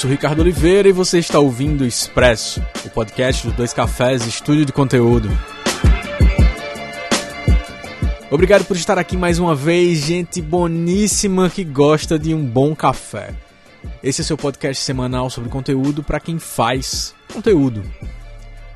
sou Ricardo Oliveira e você está ouvindo Expresso, o podcast dos Dois Cafés Estúdio de Conteúdo. Obrigado por estar aqui mais uma vez, gente boníssima que gosta de um bom café. Esse é seu podcast semanal sobre conteúdo para quem faz conteúdo.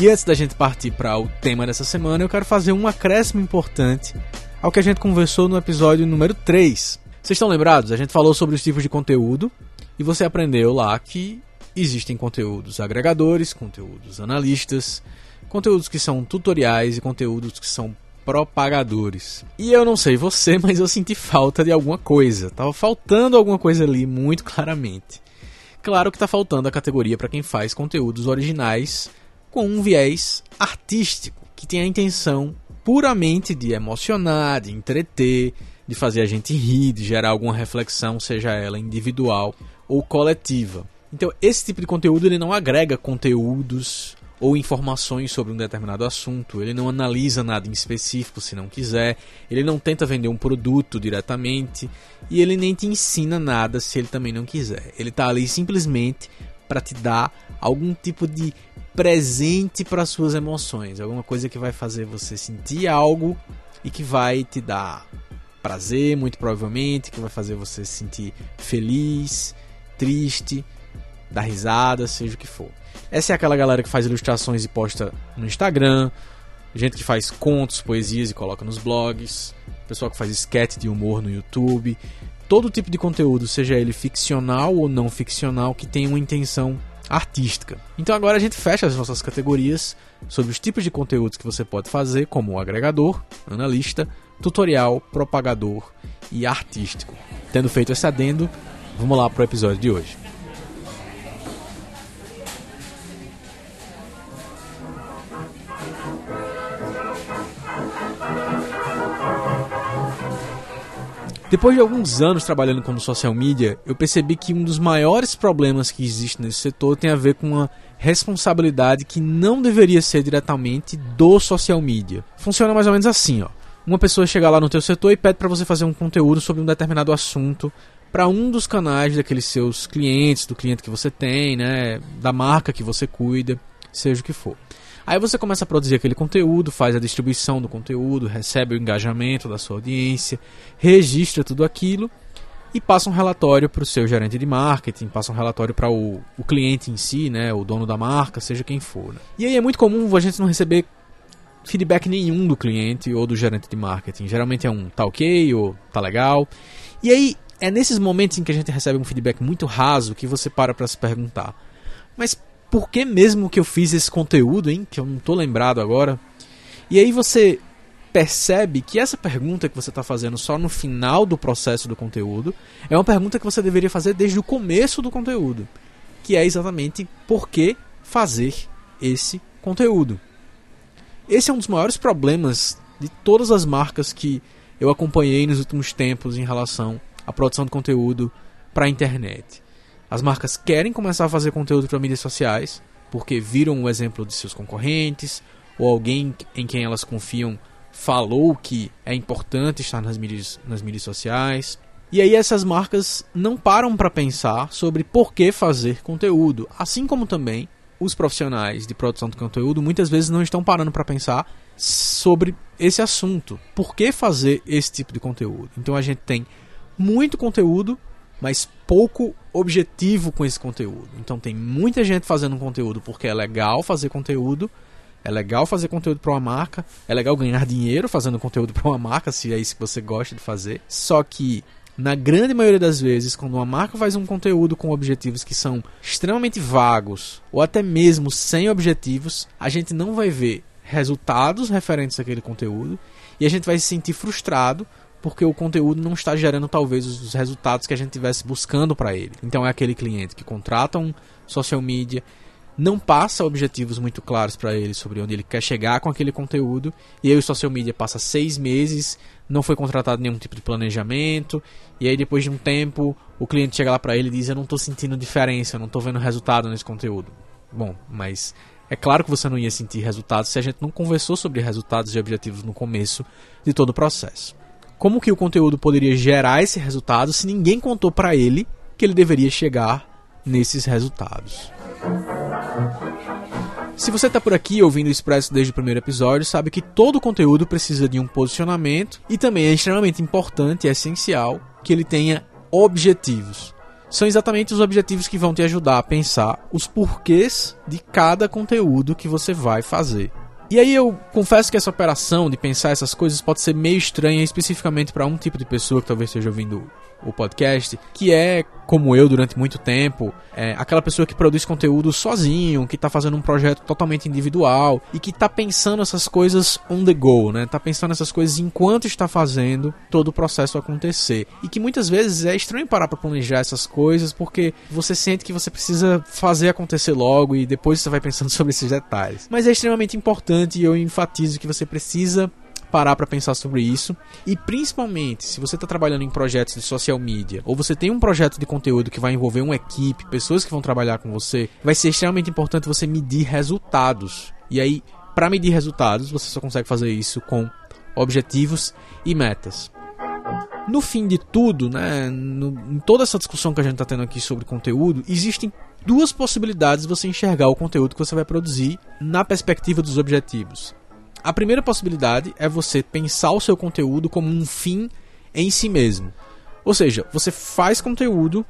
E antes da gente partir para o tema dessa semana, eu quero fazer um acréscimo importante ao que a gente conversou no episódio número 3. Vocês estão lembrados? A gente falou sobre os tipos de conteúdo e você aprendeu lá que existem conteúdos agregadores, conteúdos analistas, conteúdos que são tutoriais e conteúdos que são propagadores. E eu não sei você, mas eu senti falta de alguma coisa. Tava faltando alguma coisa ali muito claramente. Claro que tá faltando a categoria para quem faz conteúdos originais com um viés artístico, que tem a intenção puramente de emocionar, de entreter, de fazer a gente rir, de gerar alguma reflexão, seja ela individual ou coletiva. Então, esse tipo de conteúdo ele não agrega conteúdos ou informações sobre um determinado assunto, ele não analisa nada em específico se não quiser, ele não tenta vender um produto diretamente e ele nem te ensina nada se ele também não quiser. Ele está ali simplesmente para te dar algum tipo de presente para suas emoções, alguma coisa que vai fazer você sentir algo e que vai te dar prazer, muito provavelmente, que vai fazer você se sentir feliz, triste, dar risada, seja o que for. Essa é aquela galera que faz ilustrações e posta no Instagram, gente que faz contos, poesias e coloca nos blogs, pessoal que faz sketch de humor no YouTube, todo tipo de conteúdo, seja ele ficcional ou não ficcional, que tem uma intenção artística. Então agora a gente fecha as nossas categorias sobre os tipos de conteúdos que você pode fazer, como agregador, analista, tutorial, propagador e artístico. Tendo feito esse adendo, vamos lá para o episódio de hoje. Depois de alguns anos trabalhando como social media, eu percebi que um dos maiores problemas que existe nesse setor tem a ver com uma responsabilidade que não deveria ser diretamente do social media. Funciona mais ou menos assim, ó. Uma pessoa chega lá no teu setor e pede para você fazer um conteúdo sobre um determinado assunto para um dos canais daqueles seus clientes, do cliente que você tem, né, da marca que você cuida, seja o que for. Aí você começa a produzir aquele conteúdo, faz a distribuição do conteúdo, recebe o engajamento da sua audiência, registra tudo aquilo e passa um relatório para o seu gerente de marketing, passa um relatório para o, o cliente em si, né, o dono da marca, seja quem for. Né? E aí é muito comum a gente não receber feedback nenhum do cliente ou do gerente de marketing. Geralmente é um tá ok ou tá legal. E aí é nesses momentos em que a gente recebe um feedback muito raso que você para para se perguntar: mas por que mesmo que eu fiz esse conteúdo, hein? Que eu não tô lembrado agora. E aí você percebe que essa pergunta que você está fazendo só no final do processo do conteúdo é uma pergunta que você deveria fazer desde o começo do conteúdo, que é exatamente por que fazer esse conteúdo. Esse é um dos maiores problemas de todas as marcas que eu acompanhei nos últimos tempos em relação à produção de conteúdo para a internet. As marcas querem começar a fazer conteúdo para mídias sociais porque viram o exemplo de seus concorrentes ou alguém em quem elas confiam falou que é importante estar nas mídias, nas mídias sociais. E aí essas marcas não param para pensar sobre por que fazer conteúdo, assim como também os profissionais de produção de conteúdo muitas vezes não estão parando para pensar sobre esse assunto. Por que fazer esse tipo de conteúdo? Então a gente tem muito conteúdo mas pouco objetivo com esse conteúdo. Então tem muita gente fazendo conteúdo porque é legal fazer conteúdo, é legal fazer conteúdo para uma marca, é legal ganhar dinheiro fazendo conteúdo para uma marca, se é isso que você gosta de fazer. Só que na grande maioria das vezes, quando uma marca faz um conteúdo com objetivos que são extremamente vagos ou até mesmo sem objetivos, a gente não vai ver resultados referentes àquele conteúdo e a gente vai se sentir frustrado porque o conteúdo não está gerando talvez os resultados que a gente tivesse buscando para ele. Então é aquele cliente que contrata um social media, não passa objetivos muito claros para ele sobre onde ele quer chegar com aquele conteúdo, e aí o social media passa seis meses, não foi contratado nenhum tipo de planejamento, e aí depois de um tempo o cliente chega lá para ele e diz: Eu não estou sentindo diferença, eu não estou vendo resultado nesse conteúdo. Bom, mas é claro que você não ia sentir resultados se a gente não conversou sobre resultados e objetivos no começo de todo o processo como que o conteúdo poderia gerar esse resultado se ninguém contou para ele que ele deveria chegar nesses resultados. Se você está por aqui ouvindo o Expresso desde o primeiro episódio, sabe que todo conteúdo precisa de um posicionamento e também é extremamente importante e essencial que ele tenha objetivos. São exatamente os objetivos que vão te ajudar a pensar os porquês de cada conteúdo que você vai fazer. E aí eu confesso que essa operação de pensar essas coisas pode ser meio estranha especificamente para um tipo de pessoa que talvez esteja ouvindo o podcast, que é, como eu durante muito tempo, é aquela pessoa que produz conteúdo sozinho, que está fazendo um projeto totalmente individual e que está pensando essas coisas on the go, né? Tá pensando essas coisas enquanto está fazendo todo o processo acontecer. E que muitas vezes é estranho parar para planejar essas coisas porque você sente que você precisa fazer acontecer logo e depois você vai pensando sobre esses detalhes. Mas é extremamente importante e eu enfatizo que você precisa parar para pensar sobre isso. E principalmente, se você está trabalhando em projetos de social media, ou você tem um projeto de conteúdo que vai envolver uma equipe, pessoas que vão trabalhar com você, vai ser extremamente importante você medir resultados. E aí, para medir resultados, você só consegue fazer isso com objetivos e metas. No fim de tudo, né, no, em toda essa discussão que a gente está tendo aqui sobre conteúdo, existem duas possibilidades de você enxergar o conteúdo que você vai produzir na perspectiva dos objetivos. A primeira possibilidade é você pensar o seu conteúdo como um fim em si mesmo. Ou seja, você faz conteúdo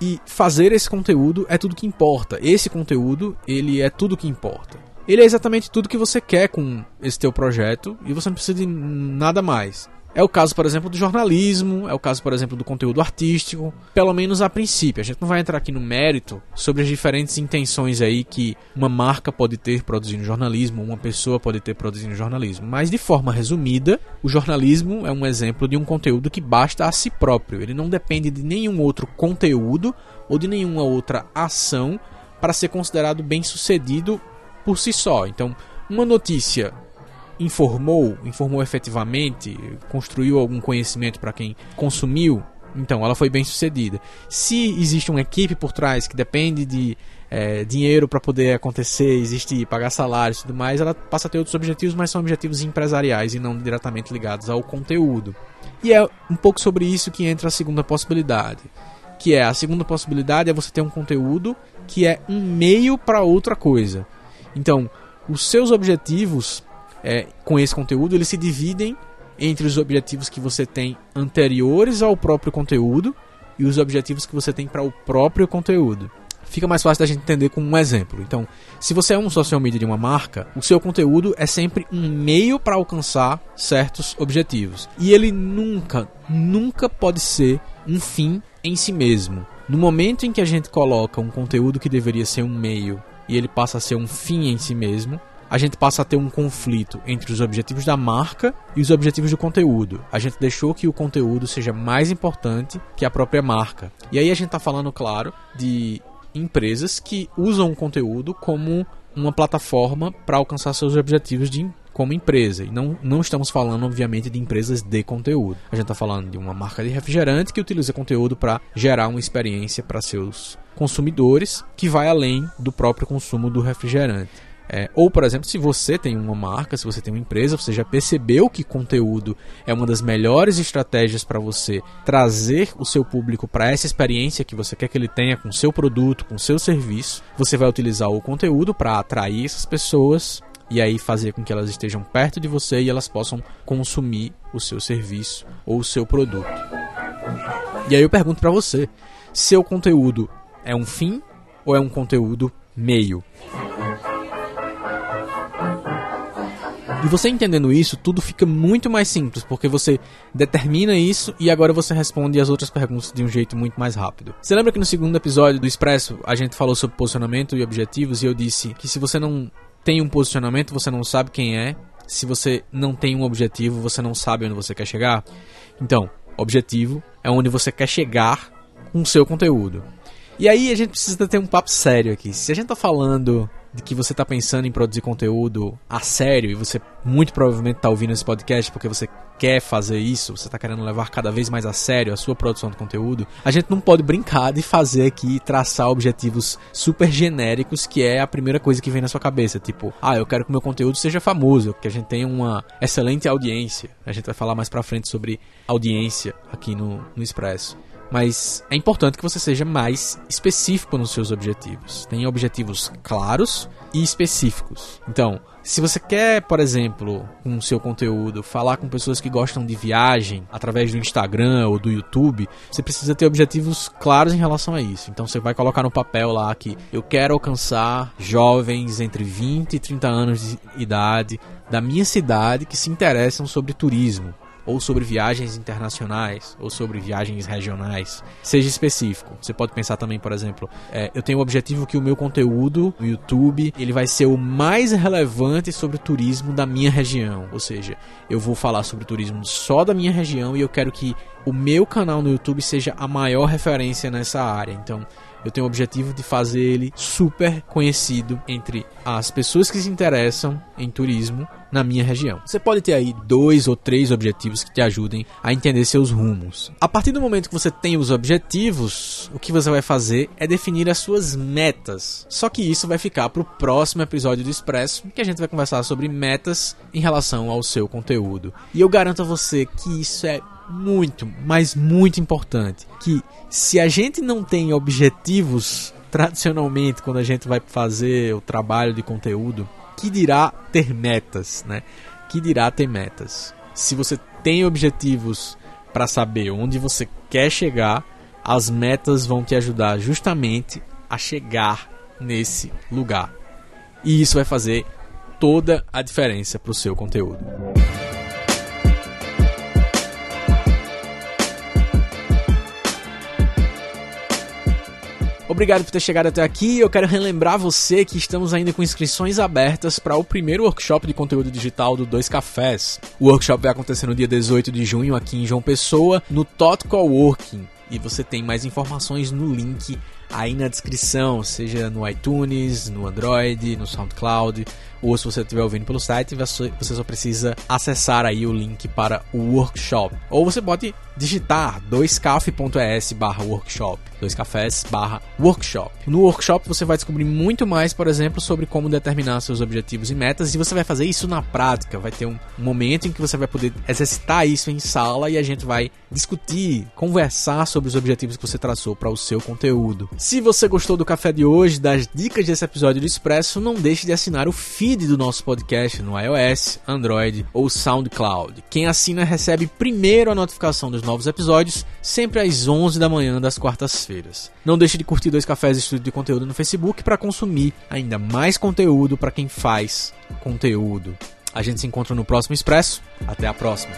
e fazer esse conteúdo é tudo que importa. Esse conteúdo, ele é tudo que importa. Ele é exatamente tudo que você quer com esse teu projeto e você não precisa de nada mais. É o caso, por exemplo, do jornalismo, é o caso, por exemplo, do conteúdo artístico, pelo menos a princípio. A gente não vai entrar aqui no mérito sobre as diferentes intenções aí que uma marca pode ter produzindo jornalismo, uma pessoa pode ter produzindo jornalismo, mas de forma resumida, o jornalismo é um exemplo de um conteúdo que basta a si próprio. Ele não depende de nenhum outro conteúdo ou de nenhuma outra ação para ser considerado bem-sucedido por si só. Então, uma notícia informou, informou efetivamente, construiu algum conhecimento para quem consumiu, então ela foi bem sucedida. Se existe uma equipe por trás que depende de é, dinheiro para poder acontecer, existe pagar salários e tudo mais, ela passa a ter outros objetivos, mas são objetivos empresariais e não diretamente ligados ao conteúdo. E é um pouco sobre isso que entra a segunda possibilidade. Que é a segunda possibilidade é você ter um conteúdo que é um meio para outra coisa. Então, os seus objetivos é, com esse conteúdo, eles se dividem entre os objetivos que você tem anteriores ao próprio conteúdo e os objetivos que você tem para o próprio conteúdo. Fica mais fácil da gente entender com um exemplo. Então, se você é um social media de uma marca, o seu conteúdo é sempre um meio para alcançar certos objetivos. E ele nunca, nunca pode ser um fim em si mesmo. No momento em que a gente coloca um conteúdo que deveria ser um meio e ele passa a ser um fim em si mesmo, a gente passa a ter um conflito entre os objetivos da marca e os objetivos do conteúdo. A gente deixou que o conteúdo seja mais importante que a própria marca. E aí a gente está falando, claro, de empresas que usam o conteúdo como uma plataforma para alcançar seus objetivos de como empresa. E não, não estamos falando, obviamente, de empresas de conteúdo. A gente está falando de uma marca de refrigerante que utiliza conteúdo para gerar uma experiência para seus consumidores que vai além do próprio consumo do refrigerante. É, ou, por exemplo, se você tem uma marca, se você tem uma empresa, você já percebeu que conteúdo é uma das melhores estratégias para você trazer o seu público para essa experiência que você quer que ele tenha com seu produto, com seu serviço. Você vai utilizar o conteúdo para atrair essas pessoas e aí fazer com que elas estejam perto de você e elas possam consumir o seu serviço ou o seu produto. E aí eu pergunto para você: seu conteúdo é um fim ou é um conteúdo meio? E você entendendo isso, tudo fica muito mais simples, porque você determina isso e agora você responde as outras perguntas de um jeito muito mais rápido. Você lembra que no segundo episódio do Expresso a gente falou sobre posicionamento e objetivos e eu disse que se você não tem um posicionamento, você não sabe quem é. Se você não tem um objetivo, você não sabe onde você quer chegar. Então, objetivo é onde você quer chegar com o seu conteúdo. E aí a gente precisa ter um papo sério aqui. Se a gente tá falando de que você está pensando em produzir conteúdo a sério e você muito provavelmente está ouvindo esse podcast porque você quer fazer isso, você está querendo levar cada vez mais a sério a sua produção de conteúdo, a gente não pode brincar de fazer aqui traçar objetivos super genéricos que é a primeira coisa que vem na sua cabeça, tipo, ah, eu quero que o meu conteúdo seja famoso, que a gente tenha uma excelente audiência. A gente vai falar mais pra frente sobre audiência aqui no, no Expresso. Mas é importante que você seja mais específico nos seus objetivos. Tem objetivos claros e específicos. Então, se você quer, por exemplo, com o seu conteúdo, falar com pessoas que gostam de viagem através do Instagram ou do YouTube, você precisa ter objetivos claros em relação a isso. Então você vai colocar no papel lá que eu quero alcançar jovens entre 20 e 30 anos de idade da minha cidade que se interessam sobre turismo ou sobre viagens internacionais, ou sobre viagens regionais. Seja específico. Você pode pensar também, por exemplo, é, eu tenho o objetivo que o meu conteúdo no YouTube ele vai ser o mais relevante sobre turismo da minha região. Ou seja, eu vou falar sobre turismo só da minha região e eu quero que o meu canal no YouTube seja a maior referência nessa área. Então, eu tenho o objetivo de fazer ele super conhecido entre as pessoas que se interessam em turismo na minha região. Você pode ter aí dois ou três objetivos que te ajudem a entender seus rumos. A partir do momento que você tem os objetivos, o que você vai fazer é definir as suas metas. Só que isso vai ficar para o próximo episódio do Expresso, que a gente vai conversar sobre metas em relação ao seu conteúdo. E eu garanto a você que isso é muito, mas muito importante. Que se a gente não tem objetivos tradicionalmente quando a gente vai fazer o trabalho de conteúdo, que dirá ter metas, né? Que dirá ter metas. Se você tem objetivos para saber onde você quer chegar, as metas vão te ajudar justamente a chegar nesse lugar. E isso vai fazer toda a diferença para o seu conteúdo. Obrigado por ter chegado até aqui. Eu quero relembrar você que estamos ainda com inscrições abertas para o primeiro workshop de conteúdo digital do Dois Cafés. O workshop vai acontecer no dia 18 de junho aqui em João Pessoa, no Tot Coworking. E você tem mais informações no link aí na descrição, seja no iTunes, no Android, no SoundCloud, ou se você estiver ouvindo pelo site, você só precisa acessar aí o link para o workshop. Ou você pode digitar 2caf.es barra workshop, 2cafés barra workshop. No workshop você vai descobrir muito mais, por exemplo, sobre como determinar seus objetivos e metas e você vai fazer isso na prática. Vai ter um momento em que você vai poder exercitar isso em sala e a gente vai discutir, conversar sobre os objetivos que você traçou para o seu conteúdo. Se você gostou do café de hoje, das dicas desse episódio do Expresso, não deixe de assinar o feed do nosso podcast no iOS, Android ou SoundCloud. Quem assina recebe primeiro a notificação dos novos episódios, sempre às 11 da manhã das quartas-feiras. Não deixe de curtir Dois Cafés Estúdio de Conteúdo no Facebook para consumir ainda mais conteúdo para quem faz conteúdo. A gente se encontra no próximo Expresso. Até a próxima.